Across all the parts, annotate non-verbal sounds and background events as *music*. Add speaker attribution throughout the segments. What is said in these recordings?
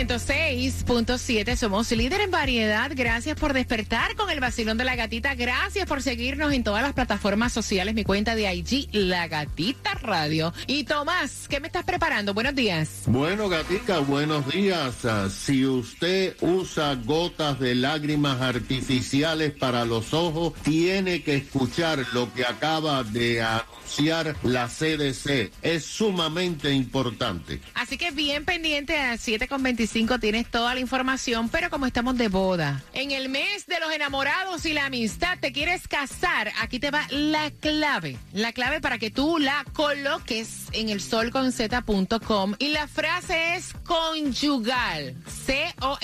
Speaker 1: El nuevo Sol 106.7. Somos líder en variedad. Gracias por despertar con el vacilón de la gatita. Gracias por seguirnos en todas las plataformas sociales. Mi cuenta de IG, La Gatita Radio. Y Tomás, ¿qué me estás preparando? Buenos días.
Speaker 2: Bueno, gatica, buenos días. Ah, Si usted usa gotas de lágrimas artificiales para los ojos, tiene que escuchar lo que acaba de anunciar la CDC. Es sumamente importante.
Speaker 1: Así que bien pendiente a 7.25 tienes toda la información, pero como estamos de boda, en el mes de los enamorados y la amistad, te quieres casar, aquí te va la clave. La clave para que tú la coloques en el solconz.com y la frase es conyugal. C-O-N-Y-U-G-A-L.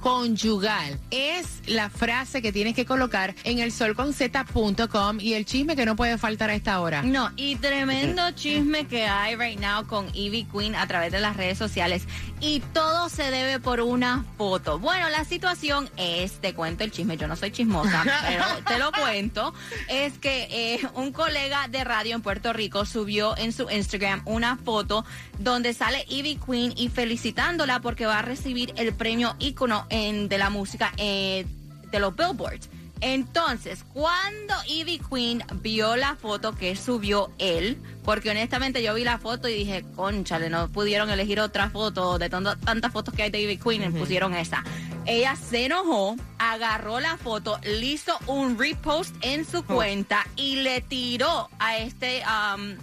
Speaker 1: Conyugal. Es la frase que tienes que colocar en el solconz.com y el chisme que no puede faltar a esta hora.
Speaker 3: No, y tremendo chisme que hay right now con Ivy Queen través de las redes sociales. Y todo se debe por una foto. Bueno, la situación es, te cuento el chisme, yo no soy chismosa, *laughs* pero te lo cuento, es que eh, un colega de radio en Puerto Rico subió en su Instagram una foto donde sale Ivy Queen y felicitándola porque va a recibir el premio ícono en, de la música eh, de los Billboards. Entonces, cuando Ivy Queen vio la foto que subió él, porque honestamente yo vi la foto y dije, conchale, no pudieron elegir otra foto de tanto- tantas fotos que hay de Ivy Queen y pusieron esa. Ella se enojó, agarró la foto, le hizo un repost en su cuenta y le tiró a este... um,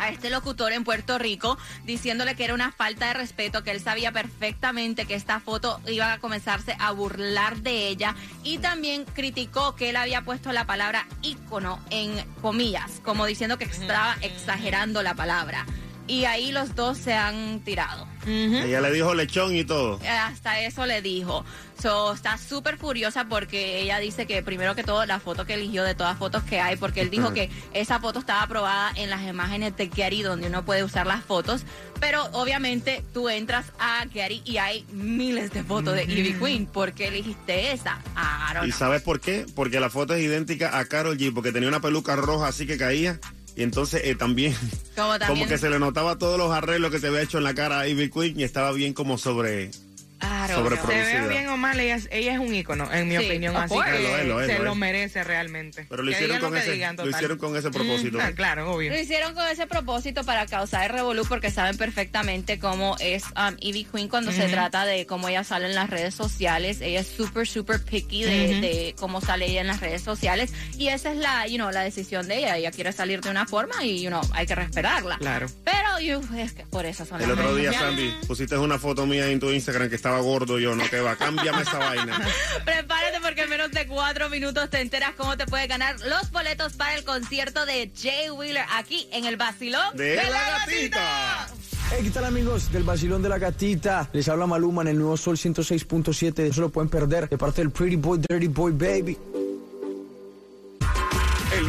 Speaker 3: a este locutor en Puerto Rico diciéndole que era una falta de respeto, que él sabía perfectamente que esta foto iba a comenzarse a burlar de ella y también criticó que él había puesto la palabra ícono en comillas, como diciendo que estaba exagerando la palabra. Y ahí los dos se han tirado.
Speaker 4: Ella le dijo lechón y todo.
Speaker 3: Hasta eso le dijo. So, está súper furiosa porque ella dice que primero que todo la foto que eligió de todas fotos que hay, porque él dijo que esa foto estaba aprobada en las imágenes de Getty donde uno puede usar las fotos, pero obviamente tú entras a Getty y hay miles de fotos de Ivy Queen. ¿Por qué elegiste esa? I don't
Speaker 4: ¿Y
Speaker 3: know.
Speaker 4: sabes por qué? Porque la foto es idéntica a Carol G, porque tenía una peluca roja así que caía. Y entonces eh, también, *laughs*
Speaker 3: Como también-
Speaker 4: que se le notaba todos los arreglos que se había hecho en la cara a Ivy Queen y estaba bien como sobre...
Speaker 5: Se vea
Speaker 4: Producida.
Speaker 5: bien o mal, ella, es- ella es un ícono, en mi
Speaker 3: Sí,
Speaker 5: opinión,
Speaker 3: of
Speaker 5: así
Speaker 3: course.
Speaker 5: que
Speaker 4: Lo es, lo es,
Speaker 5: se
Speaker 4: lo
Speaker 5: lo
Speaker 4: es.
Speaker 5: merece realmente.
Speaker 4: Pero lo
Speaker 5: Que
Speaker 4: hicieron,
Speaker 5: digan
Speaker 4: con
Speaker 5: que
Speaker 4: ese,
Speaker 5: digan,
Speaker 4: lo
Speaker 5: total.
Speaker 4: hicieron con ese propósito.
Speaker 5: Ah, claro, obvio.
Speaker 3: Lo hicieron con ese propósito para causar revolú porque saben perfectamente cómo es um, Ivy Queen cuando se trata de cómo ella sale en las redes sociales. Ella es súper, súper picky de, de cómo sale ella en las redes sociales. Y esa es la, you know, la decisión de ella. Ella quiere salir de una forma y, you know, hay que respetarla.
Speaker 5: Claro.
Speaker 3: Pero, you, es que por eso son
Speaker 4: El
Speaker 3: las
Speaker 4: otro
Speaker 3: redes
Speaker 4: día,
Speaker 3: sociales.
Speaker 4: Sandy, pusiste una foto mía en tu Instagram que estaba gordo yo, no te va, cámbiame esa vaina. *laughs*
Speaker 3: Prepárate porque en menos de cuatro minutos te enteras cómo te puedes ganar los boletos para el concierto de Jay Wheeler aquí en el Basilón
Speaker 4: De la gatita.
Speaker 6: Hey, ¿qué tal amigos del Basilón de la Gatita? Les habla Maluma en el nuevo Sol 106.7. No se lo pueden perder de parte del Pretty Boy, Dirty Boy Baby.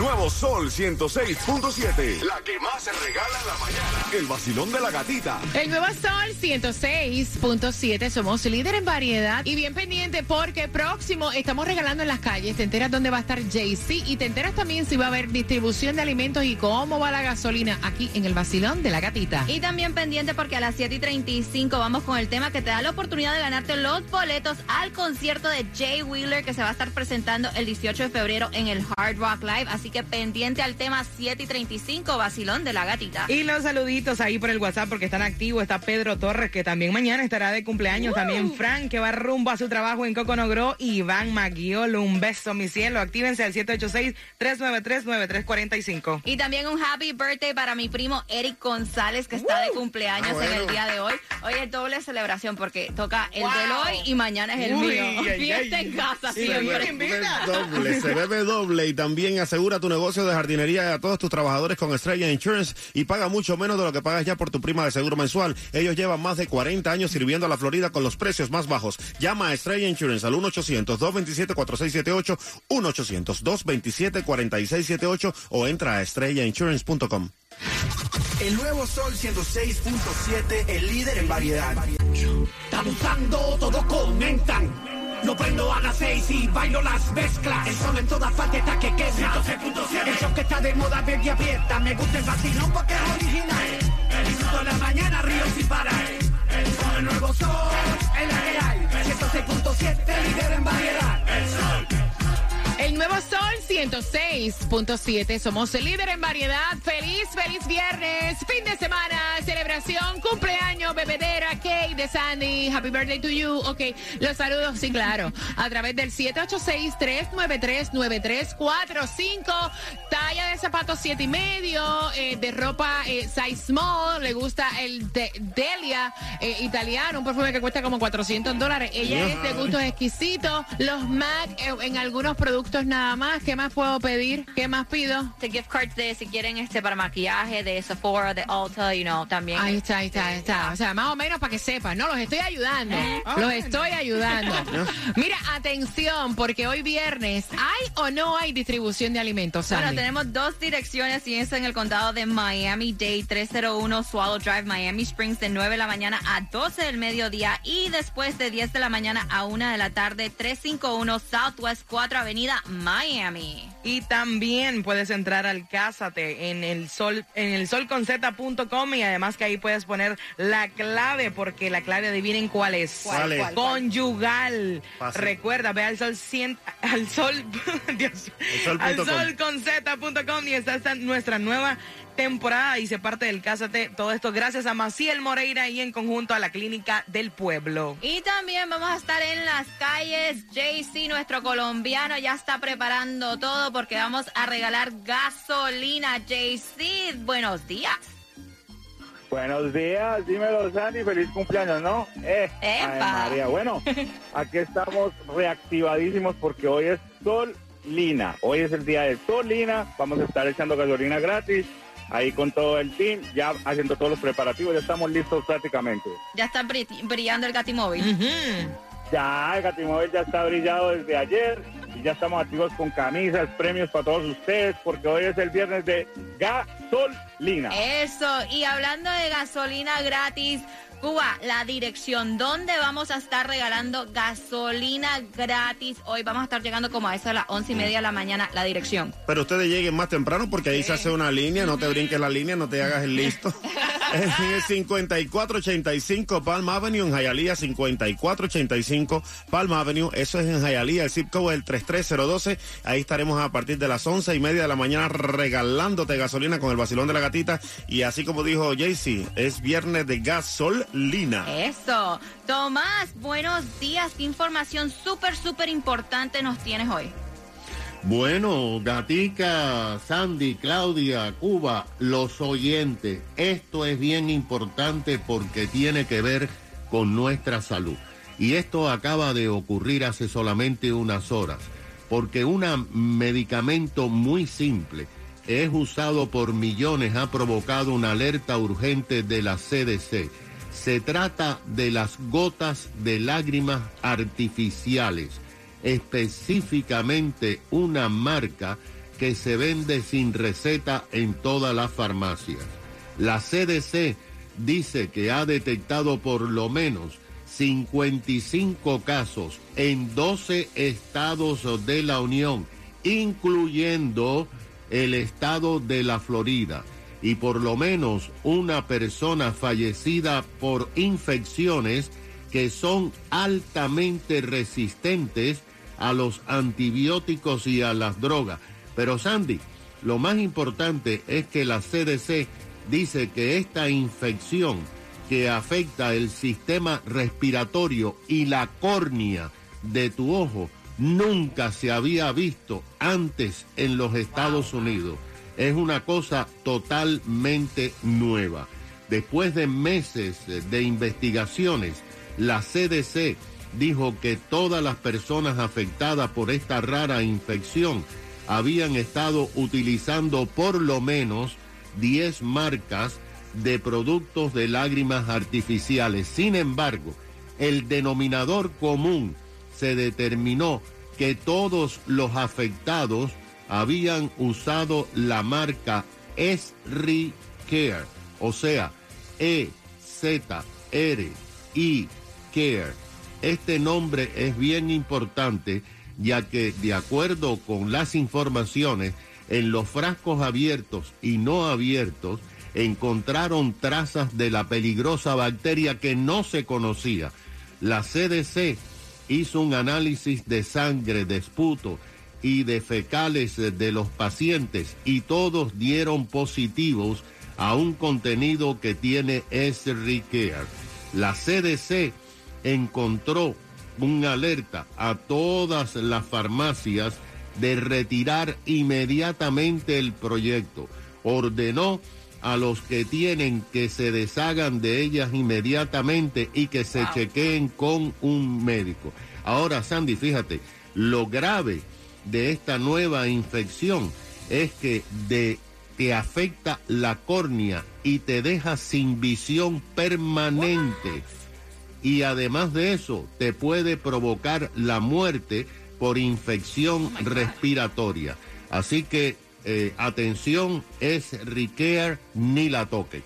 Speaker 7: Nuevo Sol 106.7. La que más se regala en la mañana. El vacilón de la gatita.
Speaker 1: El nuevo Sol 106.7, somos líder en variedad y bien pendiente porque próximo estamos regalando en las calles. Te enteras dónde va a estar Jay-Z y te enteras también si va a haber distribución de alimentos y cómo va la gasolina aquí en el vacilón de la gatita.
Speaker 3: Y también pendiente porque a las 7 y 35 vamos con el tema que te da la oportunidad de ganarte los boletos al concierto de Jay Wheeler que se va a estar presentando el 18 de febrero en el Hard Rock Live. Así que pendiente al tema 7 y 35, vacilón de la gatita.
Speaker 5: Y los saluditos ahí por el WhatsApp porque están activos. Está Pedro Torres, que también mañana estará de cumpleaños. También Frank, que va rumbo a su trabajo en Coconogro. Iván Maguiolo, un beso, mi cielo. Actívense al 786-393-9345.
Speaker 3: Y también un happy birthday para mi primo Eric González, que está de cumpleaños
Speaker 4: Ah, bueno.
Speaker 3: en el día de hoy. Hoy es doble celebración porque toca el
Speaker 5: Wow.
Speaker 3: del hoy y mañana es el
Speaker 5: Uy,
Speaker 3: mío.
Speaker 5: ay,
Speaker 3: Fiesta
Speaker 5: ay.
Speaker 3: en casa
Speaker 5: Sí,
Speaker 3: siempre.
Speaker 5: invita.
Speaker 4: doble, se bebe doble y también asegura tu negocio de jardinería a todos tus trabajadores con Estrella Insurance y paga mucho menos de lo que pagas ya por tu prima de seguro mensual. Ellos llevan más de 40 años sirviendo a la Florida con los precios más bajos. Llama a Estrella Insurance al 1-800-227-4678, 1-800-227-4678 o entra a estrellainsurance.com.
Speaker 8: El nuevo Sol 106.7, el líder en variedad.
Speaker 9: Está buscando, todos comentan. Lo prendo a las seis y bailo las mezclas. El sol en todas partes que quema. 106.7. El show que está de moda, baby abierta. Me gusta el vacilón porque es original. El disfruto de la mañana, río sin parar. El sol, el nuevo sol, es la que hay. 106.7, líder en variedad. El sol.
Speaker 1: El nuevo Sol 106.7. Somos el líder en variedad. Feliz, feliz viernes. Fin de semana. Celebración, cumpleaños, bebedera, cake de Sandy. Happy birthday to you. Ok, los saludos, sí, claro. A través del 786-393-9345. Talla de zapatos 7 y medio. eh, de ropa eh, size small. Le gusta el de- Delia eh, italiano. Un perfume que cuesta como 400 dólares. Ella es de gustos exquisitos. Los MAC en algunos productos nada más. ¿Qué más puedo pedir? ¿Qué más pido?
Speaker 3: Este gift cards de si quieren este para maquillaje de Sephora, de Ulta, you know, también.
Speaker 1: Ahí está, ahí está, ahí está. O sea, más o menos para que sepan. No, los estoy ayudando.
Speaker 5: Ah,
Speaker 1: Los estoy ayudando. *laughs* Mira, atención, porque hoy viernes, ¿hay o no hay distribución de alimentos,
Speaker 3: Bueno, tenemos dos direcciones y es en el condado de Miami Dade, 301 Swallow Drive, Miami Springs, de 9 de la mañana a 12 del mediodía y después de 10 de la mañana a 1 de la tarde, 351 Southwest 4 Avenida, Miami.
Speaker 5: Y también puedes entrar al Cásate en el sol, en el solconzeta.com y además que ahí puedes poner la clave, porque la clave adivinen cuál es.
Speaker 4: ¿Cuál es?
Speaker 5: Conyugal.
Speaker 4: Fácil.
Speaker 5: Recuerda, ve al sol cien- al sol, *laughs* Dios,
Speaker 4: El sol
Speaker 5: al solconzeta.com y está, está nuestra nueva temporada y se parte del Cásate. Todo esto gracias a Maciel Moreira y en conjunto a la Clínica del Pueblo.
Speaker 3: Y también vamos a estar en las calles. JC, nuestro colombiano, ya está preparando todo porque vamos a regalar gasolina. JC, buenos días.
Speaker 10: Buenos días, dímelo Sandy, feliz cumpleaños, ¿no? Eh,
Speaker 3: ¡Epa!
Speaker 10: Ay, María, bueno, aquí estamos reactivadísimos porque hoy es Sol Lina, hoy es el día de Sol Lina, vamos a estar echando gasolina gratis, ahí con todo el team, ya haciendo todos los preparativos, ya estamos listos prácticamente.
Speaker 3: Ya está bri- brillando el gatimóvil.
Speaker 10: Ya, el Gatimóvil ya está brillado desde ayer y ya estamos activos con camisas, premios para todos ustedes porque hoy es el viernes de gasolina.
Speaker 3: Eso, y hablando de gasolina gratis, Cuba, la dirección donde vamos a estar regalando gasolina gratis. Hoy vamos a estar llegando como a eso a las once y media de la mañana, la dirección.
Speaker 4: Pero ustedes lleguen más temprano porque ahí se hace una línea, no te brinques la línea, no te hagas el listo. *laughs* En el 5485 Palm Avenue en Hialeah, 5485 Palm Avenue, eso es en Hialeah, el zip code el 33012. Ahí estaremos a partir de las once y media de la mañana regalándote gasolina con el vacilón de la gatita. Y así como dijo Jaycee, es viernes de gasolina.
Speaker 3: Eso. Tomás, buenos días. ¿Qué información súper, súper importante nos tienes hoy?
Speaker 2: Bueno, Gatica, Sandy, Claudia, Cuba, los oyentes, esto es bien importante porque tiene que ver con nuestra salud. Y esto acaba de ocurrir hace solamente unas horas, porque un medicamento muy simple es usado por millones, ha provocado una alerta urgente de la CDC. Se trata de las gotas de lágrimas artificiales específicamente una marca que se vende sin receta en todas las farmacias. La CDC dice que ha detectado por lo menos 55 casos en 12 estados de la Unión, incluyendo el estado de la Florida, y por lo menos una persona fallecida por infecciones que son altamente resistentes a los antibióticos y a las drogas. Pero Sandy, lo más importante es que la CDC dice que esta infección que afecta el sistema respiratorio y la córnea de tu ojo nunca se había visto antes en los Estados Unidos. Es una cosa totalmente nueva. Después de meses de investigaciones, la CDC dijo que todas las personas afectadas por esta rara infección habían estado utilizando por lo menos 10 marcas de productos de lágrimas artificiales. Sin embargo, el denominador común se determinó que todos los afectados habían usado la marca Esri Care, o sea, E Z R I Care. Este nombre es bien importante ya que de acuerdo con las informaciones en los frascos abiertos y no abiertos encontraron trazas de la peligrosa bacteria que no se conocía. La CDC hizo un análisis de sangre, de esputo y de fecales de los pacientes y todos dieron positivos a un contenido que tiene Care. La CDC encontró una alerta a todas las farmacias de retirar inmediatamente el proyecto. Ordenó a los que tienen que se deshagan de ellas inmediatamente y que se chequeen con un médico. Ahora, Sandy, fíjate, lo grave de esta nueva infección es que de, te afecta la córnea y te deja sin visión permanente. Y además de eso, te puede provocar la muerte por infección respiratoria. Así que eh, atención, es Ricare, ni la toquen.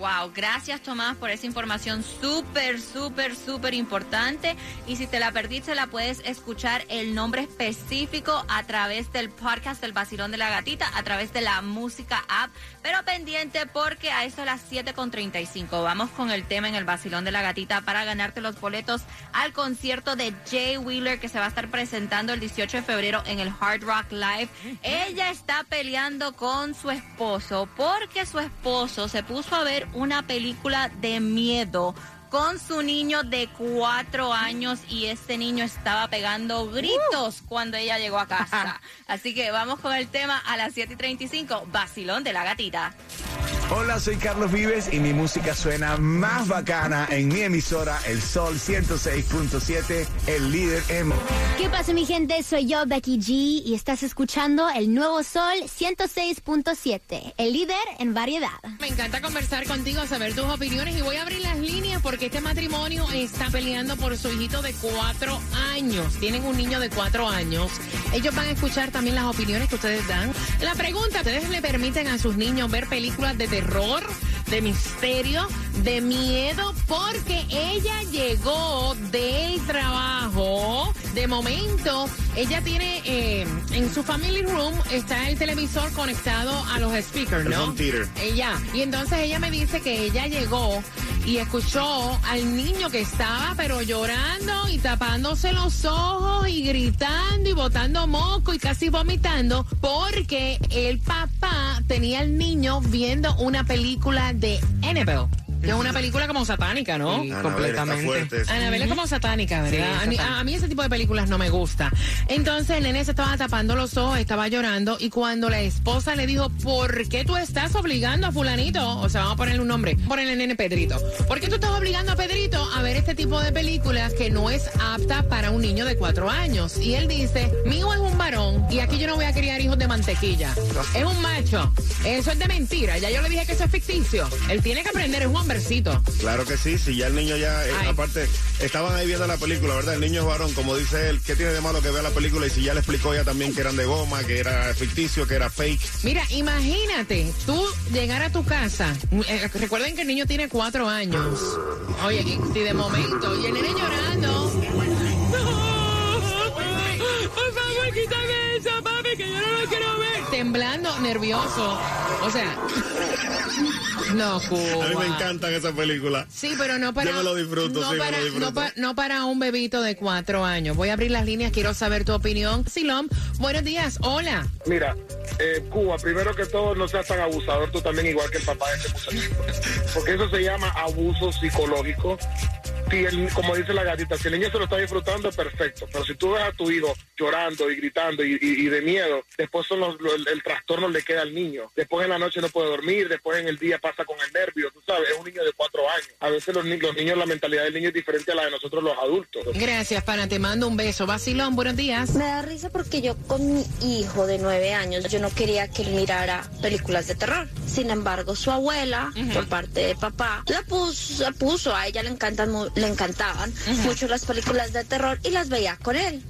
Speaker 3: Wow, gracias Tomás por esa información súper, súper, súper importante. Y si te la perdiste, la puedes escuchar el nombre específico a través del podcast del Basilón de la Gatita, a través de la música app. Pero pendiente porque a eso a las 7.35 vamos con el tema en el Basilón de la Gatita para ganarte los boletos al concierto de Jay Wheeler que se va a estar presentando el 18 de febrero en el Hard Rock Live. Ella está peleando con su esposo porque su esposo se puso a ver una película de miedo con su niño de cuatro años y este niño estaba pegando gritos cuando ella llegó a casa. *laughs* Así que vamos con el tema a las 7 y 35, Basilón de la Gatita.
Speaker 6: Hola, soy Carlos Vives y mi música suena más bacana en mi emisora El Sol 106.7, el líder emo.
Speaker 11: ¿Qué pasa mi gente? Soy yo, Becky G, y estás escuchando el nuevo Sol 106.7, el líder en variedad.
Speaker 1: Me encanta conversar contigo, saber tus opiniones y voy a abrir las líneas porque este matrimonio está peleando por su hijito de cuatro años. Tienen un niño de cuatro años. Ellos van a escuchar también las opiniones que ustedes dan. La pregunta, ¿ustedes le permiten a sus niños ver películas de terror, de misterio, de miedo, porque ella llegó del trabajo. De momento, ella tiene eh, en su family room está el televisor conectado a los speakers, ¿no? Ella. Y entonces ella me dice que ella llegó y escuchó al niño que estaba pero llorando y tapándose los ojos y gritando y botando moco y casi vomitando porque el papá tenía al niño viendo una película de Annabelle. Que es una película como satánica, ¿no?
Speaker 4: Sí,
Speaker 1: completamente. Anabel es como satánica, ¿verdad?
Speaker 5: Sí,
Speaker 1: a, mí ese tipo de películas no me gusta. Entonces el nene se estaba tapando los ojos, estaba llorando y cuando la esposa le dijo, ¿por qué tú estás obligando a fulanito? O sea, vamos a ponerle un nombre, ponerle nene Pedrito. ¿Por qué tú estás obligando a Pedrito a ver este tipo de películas que no es apta para un niño de cuatro años? Y él dice, mi hijo es un varón y aquí yo no voy a criar hijos de mantequilla. Es un macho. Eso es de mentira. Ya yo le dije que eso es ficticio. Él tiene que aprender, es un hombre hombrecito.
Speaker 4: Claro que sí, si ya el niño ya, eh, aparte, estaban ahí viendo la película, ¿verdad? El niño es varón, como dice él, ¿qué tiene de malo que vea la película? Y si ya le explicó ella también que eran de goma, que era ficticio, que era fake.
Speaker 1: Mira, imagínate tú llegar a tu casa. eh, recuerden que el niño tiene cuatro años. Oye, y si de momento, y el nene llorando. *laughs* quítame eso, papi, que yo no lo quiero ver. Temblando, nervioso. O sea, no, Cuba.
Speaker 4: A mí me encantan esas películas.
Speaker 1: Sí, pero no para.
Speaker 4: Yo me lo disfruto,
Speaker 1: no
Speaker 4: sí,
Speaker 1: para,
Speaker 4: me lo disfruto.
Speaker 1: No, pa- no para un bebito de cuatro años. Voy a abrir las líneas, quiero saber tu opinión. Silom, buenos días, hola.
Speaker 12: Mira, eh, Cuba, primero que todo, no seas tan abusador tú también, igual que el papá de este muchachito. Porque eso se llama abuso psicológico. Si el- como dice la gatita, si el niño se lo está disfrutando, perfecto. Pero si tú ves a tu hijo llorando y gritando y, y- y de miedo, después son los- lo- el, el trastorno le queda al niño. Después en la noche no puede dormir, después en el día pasa con el nervio, tú sabes, es un niño de cuatro años. A veces los, los niños, la mentalidad del niño es diferente a la de nosotros los adultos.
Speaker 1: Gracias, pana, te mando un beso. Vacilón, buenos días.
Speaker 13: Me da risa porque yo con mi hijo de nueve años, yo no quería que él mirara películas de terror. Sin embargo, su abuela, por parte de papá, la puso, la puso. A ella le encantan, le encantaban mucho las películas de terror y las veía con él.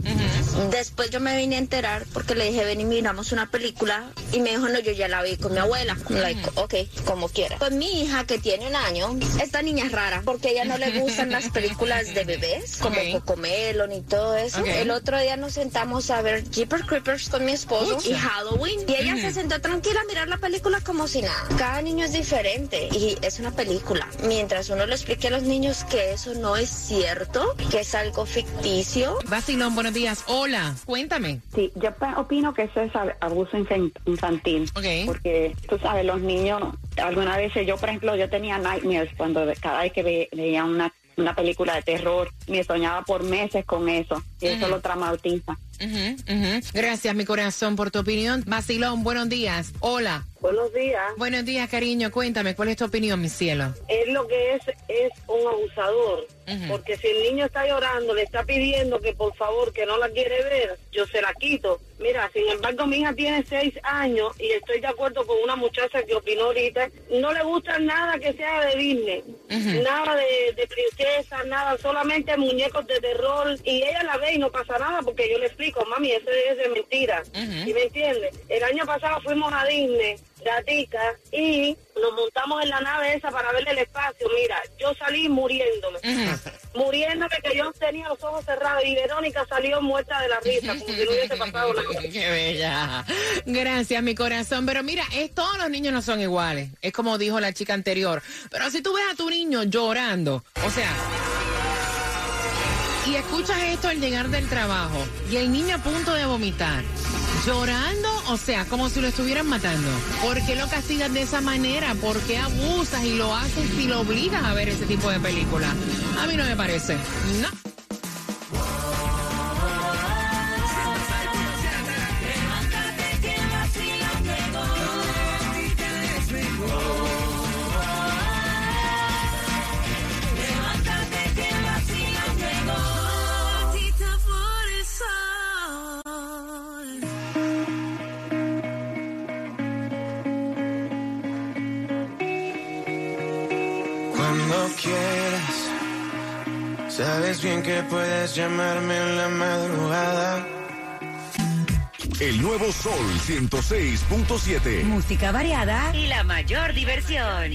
Speaker 13: Después yo me vine a enterar porque le dije, ven y miramos una película y me dijo, no, yo ya la vi con mi abuela. Like, ok, como quiera. Con mi hija que tiene un año, esta niña es rara porque a ella no le gustan las películas de bebés, como
Speaker 14: Ok.
Speaker 13: Cocomelon y todo eso.
Speaker 14: Ok.
Speaker 13: El otro día nos sentamos a ver Jeepers Creepers con mi esposo y Halloween. Y ella se sentó tranquila a mirar la película como si nada. Cada niño es diferente y es una película. Mientras uno le explique a los niños que eso no es cierto, que es algo ficticio.
Speaker 1: Vacilón, buenos días. Hola, cuéntame.
Speaker 15: Sí, yo opino que eso es ab- abuso infan- infantil. Porque, tú sabes, los niños, algunas veces yo, por ejemplo, yo tenía nightmares cuando cada vez que ve- veía una, una película de terror, me soñaba por meses con eso. Y eso lo traumatiza.
Speaker 1: Gracias, mi corazón, por tu opinión. Vacilón, buenos días. Hola.
Speaker 16: Buenos días.
Speaker 1: Buenos días, cariño. Cuéntame, ¿cuál es tu opinión, mi cielo?
Speaker 16: Él lo que es es un abusador. Porque si el niño está llorando, le está pidiendo que por favor, que no la quiere ver, yo se la quito. Mira, sin embargo, mi hija tiene seis años y estoy de acuerdo con una muchacha que opinó ahorita. No le gusta nada que sea de Disney. Nada de, de princesa, nada. Solamente muñecos de terror. Y ella la ve y no pasa nada porque yo le explico, mami, eso es de mentira. ¿Y me entiende? El año pasado fuimos a Disney gatica y nos montamos en la nave esa para ver el espacio. Mira, yo salí muriéndome. Muriéndome que yo tenía los ojos cerrados y Verónica salió muerta de la risa, como si no hubiese pasado nada. *laughs*
Speaker 1: Qué bella. Gracias, mi corazón. Pero mira, es, todos los niños no son iguales. Es como dijo la chica anterior. Pero si tú ves a tu niño llorando, o sea, y escuchas esto al llegar del trabajo, y el niño a punto de vomitar, llorando, o sea, como si lo estuvieran matando. ¿Por qué lo castigas de esa manera? ¿Por qué abusas y lo haces y lo obligas a ver ese tipo de película? A mí no me parece. No.
Speaker 17: Sabes bien que puedes llamarme en la madrugada.
Speaker 7: El nuevo Sol 106.7.
Speaker 18: Música variada y la mayor diversión.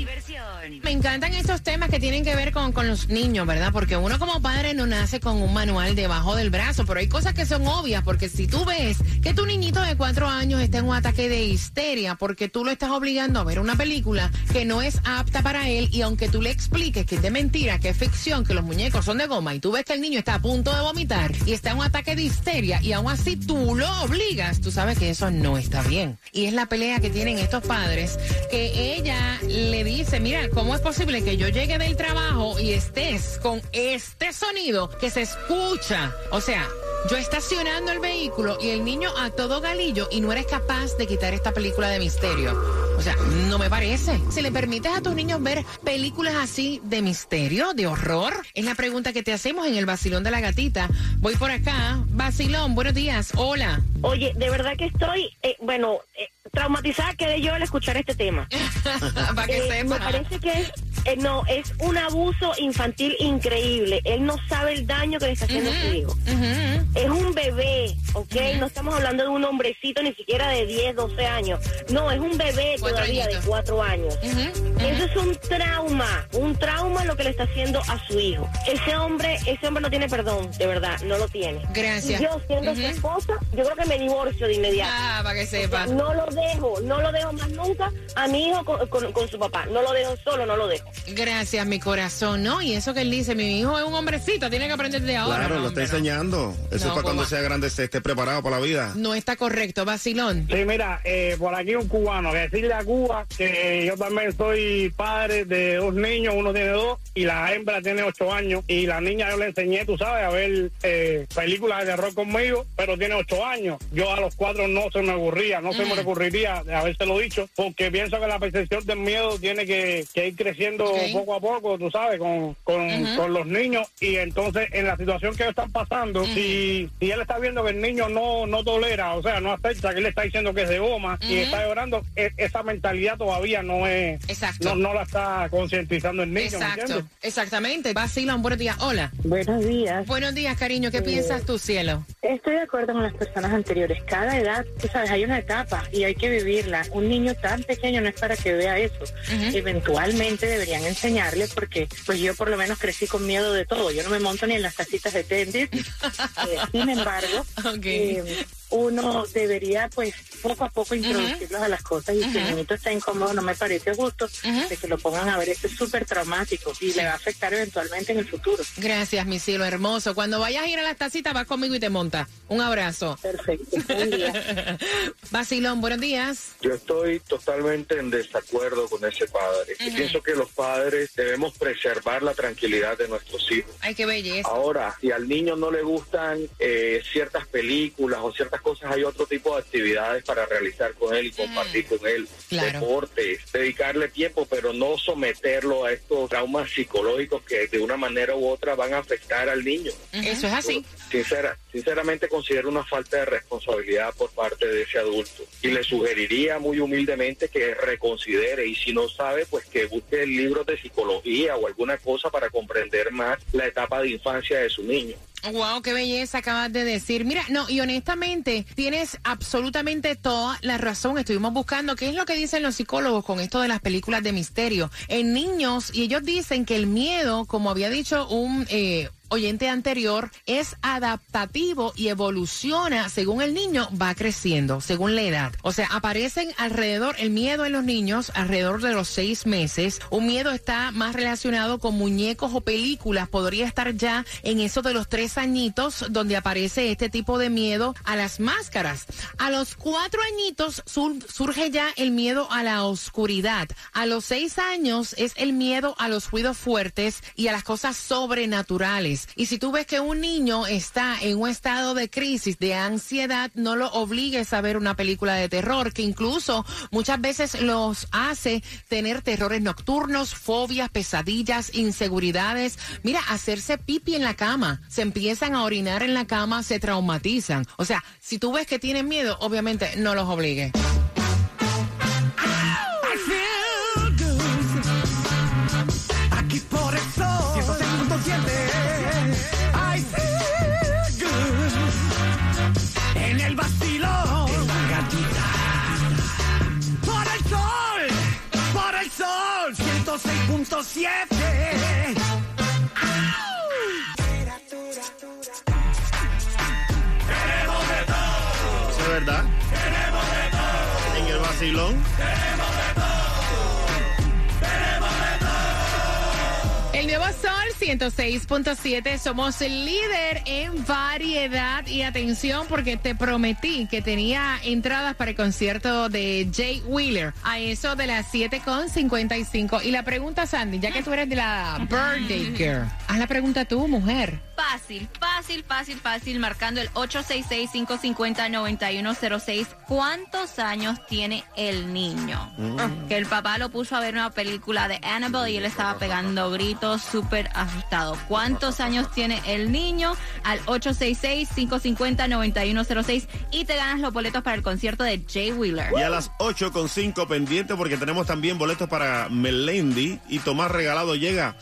Speaker 1: Me encantan estos temas que tienen que ver con, con los niños, ¿verdad? Porque uno como padre no nace con un manual debajo del brazo, pero hay cosas que son obvias, porque si tú ves que tu niñito de cuatro años está en un ataque de histeria porque tú lo estás obligando a ver una película que no es apta para él y aunque tú le expliques que es de mentira, que es ficción, que los muñecos son de goma y tú ves que el niño está a punto de vomitar y está en un ataque de histeria y aún así tú lo obligas, tú sabes que eso no está bien. Y es la pelea que tienen estos padres que ella le dice, mira, ¿cómo es posible que yo llegue del trabajo y estés con este sonido que se escucha? O sea, yo estacionando el vehículo y el niño a todo galillo y no eres capaz de quitar esta película de misterio. O sea, no me parece. Si le permites a tus niños ver películas así de misterio, de horror, es la pregunta que te hacemos en el vacilón de la gatita. Voy por acá. Vacilón, buenos días. Hola.
Speaker 16: Oye, de verdad que estoy, eh, bueno, eh, traumatizada quedé yo al escuchar este tema. *laughs*
Speaker 1: Para que
Speaker 16: Eh,
Speaker 1: sepa.
Speaker 16: Me parece que es Eh, no, es un abuso infantil increíble. Él no sabe el daño que le está haciendo a su hijo. Es un bebé, ¿ok? No estamos hablando de un hombrecito ni siquiera de 10, 12 años. No, es un bebé todavía de 4 años. Eso es un trauma, un trauma lo que le está haciendo a su hijo. Ese hombre, ese hombre no tiene perdón, de verdad, no lo tiene.
Speaker 1: Gracias.
Speaker 16: Y yo siendo su esposa, yo creo que me divorcio de inmediato.
Speaker 1: Ah, para que sepa.
Speaker 16: No lo dejo, no lo dejo más nunca a mi hijo con, con- con su papá. No lo dejo solo, no lo dejo.
Speaker 1: Gracias, mi corazón, ¿no? Y eso que él dice, mi hijo es un hombrecito, tiene que aprender de ahora.
Speaker 4: Claro,
Speaker 1: No,
Speaker 4: lo está
Speaker 1: hombre, no.
Speaker 4: enseñando. Eso
Speaker 1: No,
Speaker 4: es para cuando sea grande se esté preparado para la vida.
Speaker 1: No está correcto, vacilón.
Speaker 10: Sí, mira, eh, por aquí un cubano, que decirle a Cuba que yo también soy padre de dos niños, uno tiene dos y la hembra tiene ocho años y la niña yo le enseñé, tú sabes, a ver eh, películas de terror conmigo, pero tiene ocho años. Yo a los cuatro no se me aburría, no se me recurriría de habérselo dicho, porque pienso que la percepción del miedo tiene que, que ir creciendo poco a poco, tú sabes, con, con, con los niños y entonces en la situación que ellos están pasando, si, si él está viendo que el niño no, no tolera, o sea, no acepta que él le está diciendo que es de goma y está llorando, e- esa mentalidad todavía no es,
Speaker 1: Exacto.
Speaker 10: no, no la está concientizando el niño, ¿me
Speaker 1: Exacto, exactamente. Vacilón, buenos días. Hola.
Speaker 14: Buenos días.
Speaker 1: Buenos días, cariño. ¿Qué
Speaker 14: Eh,
Speaker 1: piensas tú, cielo?
Speaker 14: Estoy de acuerdo con las personas anteriores. Cada edad, tú sabes, hay una etapa y hay que vivirla. Un niño tan pequeño no es para que vea eso. Eventualmente deberían enseñarle porque pues yo por lo menos crecí con miedo de todo. Yo no me monto ni en las tacitas de té en Disney. *laughs* Eh, sin embargo, eh, uno debería pues poco a poco introducirlos a las cosas y si el niñito está incómodo no me parece justo de que lo pongan a ver. Esto es súper traumático y le va a afectar eventualmente en el futuro.
Speaker 1: Gracias, mi cielo hermoso. Cuando vayas a ir a las tacitas, vas conmigo y te montas. Un abrazo.
Speaker 14: Perfecto. Buen día. *laughs*
Speaker 1: Vacilón, buenos días.
Speaker 12: Yo estoy totalmente en desacuerdo con ese padre. Pienso que los padres debemos preservar la tranquilidad de nuestros hijos.
Speaker 1: Ay, qué belleza.
Speaker 12: Ahora, si al niño no le gustan eh, ciertas películas o ciertas cosas, hay otro tipo de actividades para realizar con él y compartir con él.
Speaker 1: Claro.
Speaker 12: Deportes, dedicarle tiempo, pero no someterlo a estos traumas psicológicos que de una manera u otra van a afectar al niño.
Speaker 1: Eso es así.
Speaker 12: Sincera, sinceramente considero una falta de responsabilidad por parte de ese adulto y le sugeriría muy humildemente que reconsidere y si no sabe pues que busque libros de psicología o alguna cosa para comprender más la etapa de infancia de su niño.
Speaker 1: Wow, qué belleza acabas de decir. Mira, no, y honestamente, tienes absolutamente toda la razón. Estuvimos buscando qué es lo que dicen los psicólogos con esto de las películas de misterio. En niños, y ellos dicen que el miedo, como había dicho un eh, oyente anterior, es adaptativo y evoluciona según el niño va creciendo, según la edad. O sea, aparecen alrededor, el miedo en los niños, alrededor de los seis meses. Un miedo está más relacionado con muñecos o películas. Podría estar ya en eso de los tres añitos, donde aparece este tipo de miedo a las máscaras. A los cuatro añitos sur- surge ya el miedo a la oscuridad. A los seis años es el miedo a los ruidos fuertes y a las cosas sobrenaturales. Y si tú ves que un niño está en un estado de crisis, de ansiedad, no lo obligues a ver una película de terror, que incluso muchas veces los hace tener terrores nocturnos, fobias, pesadillas, inseguridades. Mira, hacerse pipi en la cama. Se empiezan a orinar en la cama, se traumatizan. O sea, si tú ves que tienen miedo, obviamente no los obligues. El nuevo Sol 106.7, somos el líder en variedad y atención porque te prometí que tenía entradas para el concierto de Jay Wheeler a eso de las 7.55. Y la pregunta, Sandy, ya que tú eres de la Birthday Girl, haz la pregunta tú, mujer.
Speaker 3: Fácil, fácil, fácil, fácil, marcando el 866-550-9106. ¿Cuántos años tiene el niño?
Speaker 4: Mm.
Speaker 3: Que el papá lo puso a ver una película de Annabelle y él estaba pegando gritos súper asustado. ¿Cuántos años tiene el niño? Al 866-550-9106 y te ganas los boletos para el concierto de Jay Wheeler.
Speaker 4: Y a las 8 con 5 pendiente porque tenemos también boletos para Melendi y Tomás Regalado llega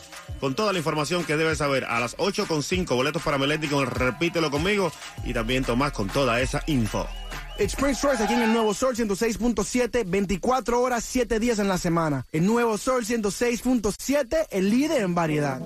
Speaker 4: con toda la información que debes saber. A las 8 con 5 boletos para Melendi con el Repítelo conmigo y también Tomás con toda esa info.
Speaker 8: Express Choice aquí en el Nuevo Sol 106.7, 24 horas, 7 días en la semana. El Nuevo Sol 106.7, el líder en variedad.